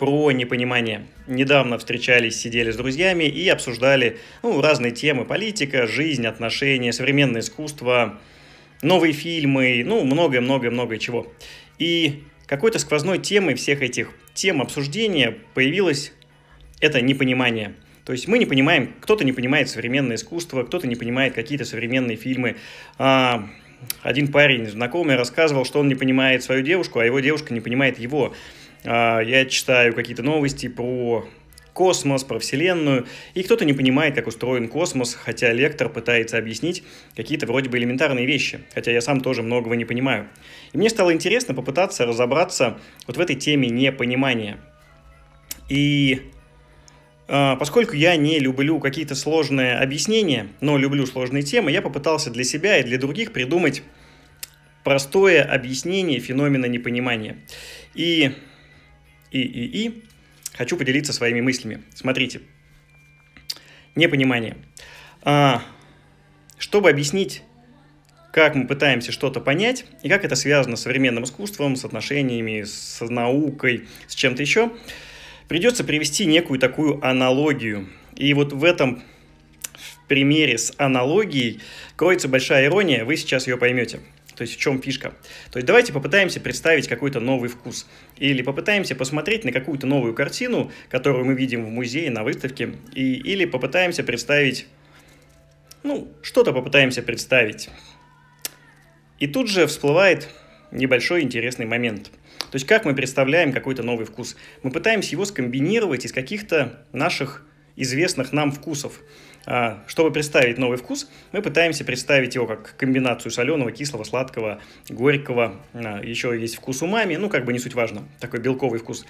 про непонимание. Недавно встречались, сидели с друзьями и обсуждали ну, разные темы. Политика, жизнь, отношения, современное искусство, новые фильмы, ну, многое-многое-многое чего. И какой-то сквозной темой всех этих тем обсуждения появилось это непонимание. То есть мы не понимаем, кто-то не понимает современное искусство, кто-то не понимает какие-то современные фильмы. А, один парень знакомый рассказывал, что он не понимает свою девушку, а его девушка не понимает его. А, я читаю какие-то новости про космос, про Вселенную, и кто-то не понимает, как устроен космос, хотя лектор пытается объяснить какие-то вроде бы элементарные вещи, хотя я сам тоже многого не понимаю. И мне стало интересно попытаться разобраться вот в этой теме непонимания. И э, поскольку я не люблю какие-то сложные объяснения, но люблю сложные темы, я попытался для себя и для других придумать простое объяснение феномена непонимания. И, и, и, и хочу поделиться своими мыслями. Смотрите. Непонимание. А, чтобы объяснить, как мы пытаемся что-то понять, и как это связано с современным искусством, с отношениями, с наукой, с чем-то еще, придется привести некую такую аналогию. И вот в этом примере с аналогией кроется большая ирония, вы сейчас ее поймете. То есть в чем фишка? То есть давайте попытаемся представить какой-то новый вкус. Или попытаемся посмотреть на какую-то новую картину, которую мы видим в музее, на выставке. И, или попытаемся представить, ну, что-то попытаемся представить. И тут же всплывает небольшой интересный момент. То есть как мы представляем какой-то новый вкус? Мы пытаемся его скомбинировать из каких-то наших известных нам вкусов. А, чтобы представить новый вкус, мы пытаемся представить его как комбинацию соленого, кислого, сладкого, горького. А, еще есть вкус умами, ну, как бы не суть важно, такой белковый вкус.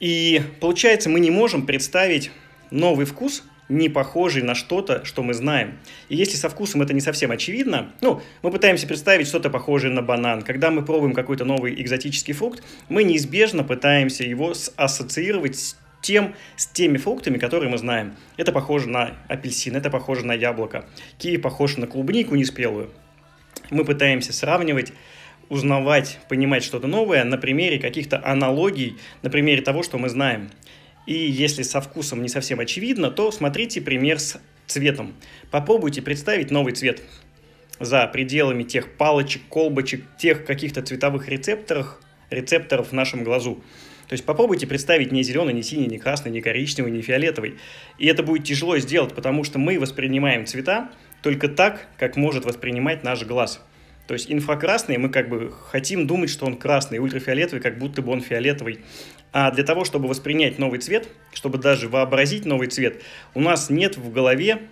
И получается, мы не можем представить новый вкус, не похожий на что-то, что мы знаем. И если со вкусом это не совсем очевидно, ну, мы пытаемся представить что-то похожее на банан. Когда мы пробуем какой-то новый экзотический фрукт, мы неизбежно пытаемся его ассоциировать с тем, с теми фруктами, которые мы знаем. Это похоже на апельсин, это похоже на яблоко. Киви похож на клубнику неспелую. Мы пытаемся сравнивать узнавать, понимать что-то новое на примере каких-то аналогий, на примере того, что мы знаем. И если со вкусом не совсем очевидно, то смотрите пример с цветом. Попробуйте представить новый цвет за пределами тех палочек, колбочек, тех каких-то цветовых рецепторов, рецепторов в нашем глазу. То есть попробуйте представить не зеленый, не синий, не красный, не коричневый, не фиолетовый. И это будет тяжело сделать, потому что мы воспринимаем цвета только так, как может воспринимать наш глаз. То есть инфракрасный мы как бы хотим думать, что он красный, ультрафиолетовый, как будто бы он фиолетовый. А для того, чтобы воспринять новый цвет, чтобы даже вообразить новый цвет, у нас нет в голове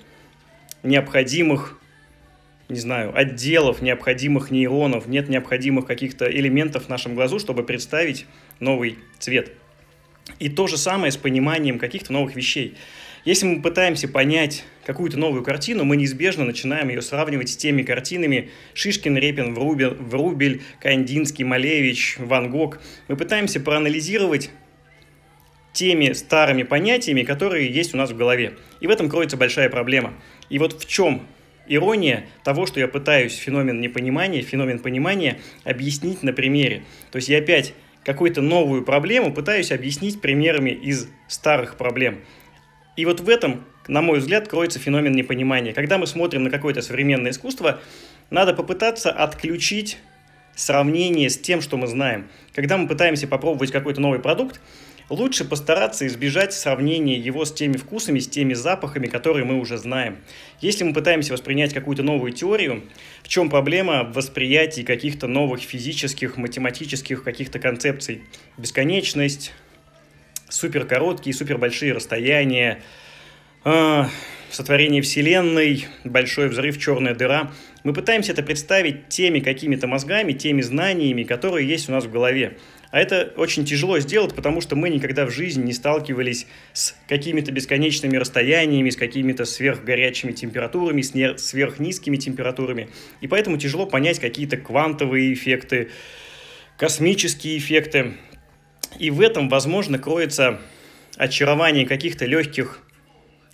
необходимых не знаю, отделов, необходимых нейронов, нет необходимых каких-то элементов в нашем глазу, чтобы представить новый цвет. И то же самое с пониманием каких-то новых вещей. Если мы пытаемся понять какую-то новую картину, мы неизбежно начинаем ее сравнивать с теми картинами Шишкин, Репин, Врубель, Врубель Кандинский, Малевич, Ван Гог. Мы пытаемся проанализировать теми старыми понятиями, которые есть у нас в голове. И в этом кроется большая проблема. И вот в чем ирония того, что я пытаюсь феномен непонимания, феномен понимания объяснить на примере. То есть я опять какую-то новую проблему пытаюсь объяснить примерами из старых проблем. И вот в этом, на мой взгляд, кроется феномен непонимания. Когда мы смотрим на какое-то современное искусство, надо попытаться отключить сравнение с тем, что мы знаем. Когда мы пытаемся попробовать какой-то новый продукт, лучше постараться избежать сравнения его с теми вкусами, с теми запахами, которые мы уже знаем. Если мы пытаемся воспринять какую-то новую теорию, в чем проблема в восприятии каких-то новых физических, математических каких-то концепций? Бесконечность, суперкороткие, супербольшие расстояния, э, сотворение Вселенной, большой взрыв, черная дыра. Мы пытаемся это представить теми какими-то мозгами, теми знаниями, которые есть у нас в голове. А это очень тяжело сделать, потому что мы никогда в жизни не сталкивались с какими-то бесконечными расстояниями, с какими-то сверхгорячими температурами, с сверхнизкими температурами. И поэтому тяжело понять какие-то квантовые эффекты, космические эффекты. И в этом, возможно, кроется очарование каких-то легких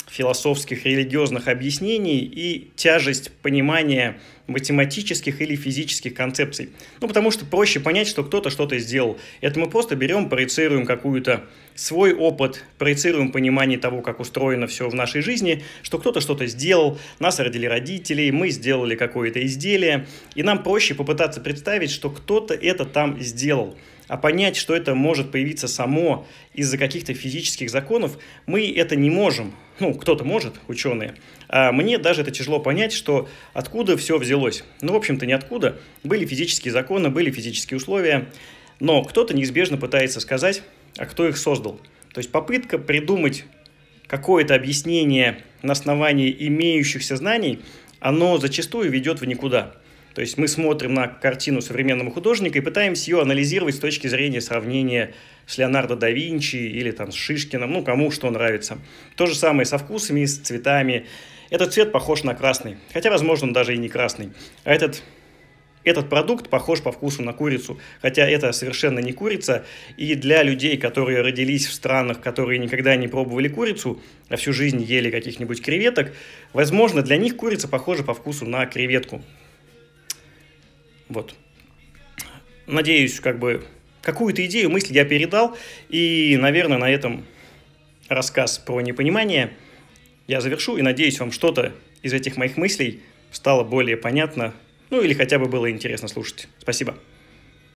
философских, религиозных объяснений и тяжесть понимания математических или физических концепций. Ну, потому что проще понять, что кто-то что-то сделал. Это мы просто берем, проецируем какую-то свой опыт, проецируем понимание того, как устроено все в нашей жизни, что кто-то что-то сделал, нас родили родители, мы сделали какое-то изделие, и нам проще попытаться представить, что кто-то это там сделал. А понять, что это может появиться само из-за каких-то физических законов, мы это не можем. Ну, кто-то может, ученые. А мне даже это тяжело понять, что откуда все взялось. Ну, в общем-то, ниоткуда. Были физические законы, были физические условия, но кто-то неизбежно пытается сказать, а кто их создал. То есть попытка придумать какое-то объяснение на основании имеющихся знаний, оно зачастую ведет в никуда. То есть мы смотрим на картину современного художника и пытаемся ее анализировать с точки зрения сравнения с Леонардо да Винчи или там с Шишкиным, ну, кому что нравится. То же самое со вкусами, с цветами. Этот цвет похож на красный, хотя, возможно, он даже и не красный. А этот этот продукт похож по вкусу на курицу, хотя это совершенно не курица. И для людей, которые родились в странах, которые никогда не пробовали курицу, а всю жизнь ели каких-нибудь креветок, возможно, для них курица похожа по вкусу на креветку. Вот. Надеюсь, как бы какую-то идею, мысль я передал. И, наверное, на этом рассказ про непонимание я завершу. И надеюсь, вам что-то из этих моих мыслей стало более понятно ну или хотя бы было интересно слушать. Спасибо.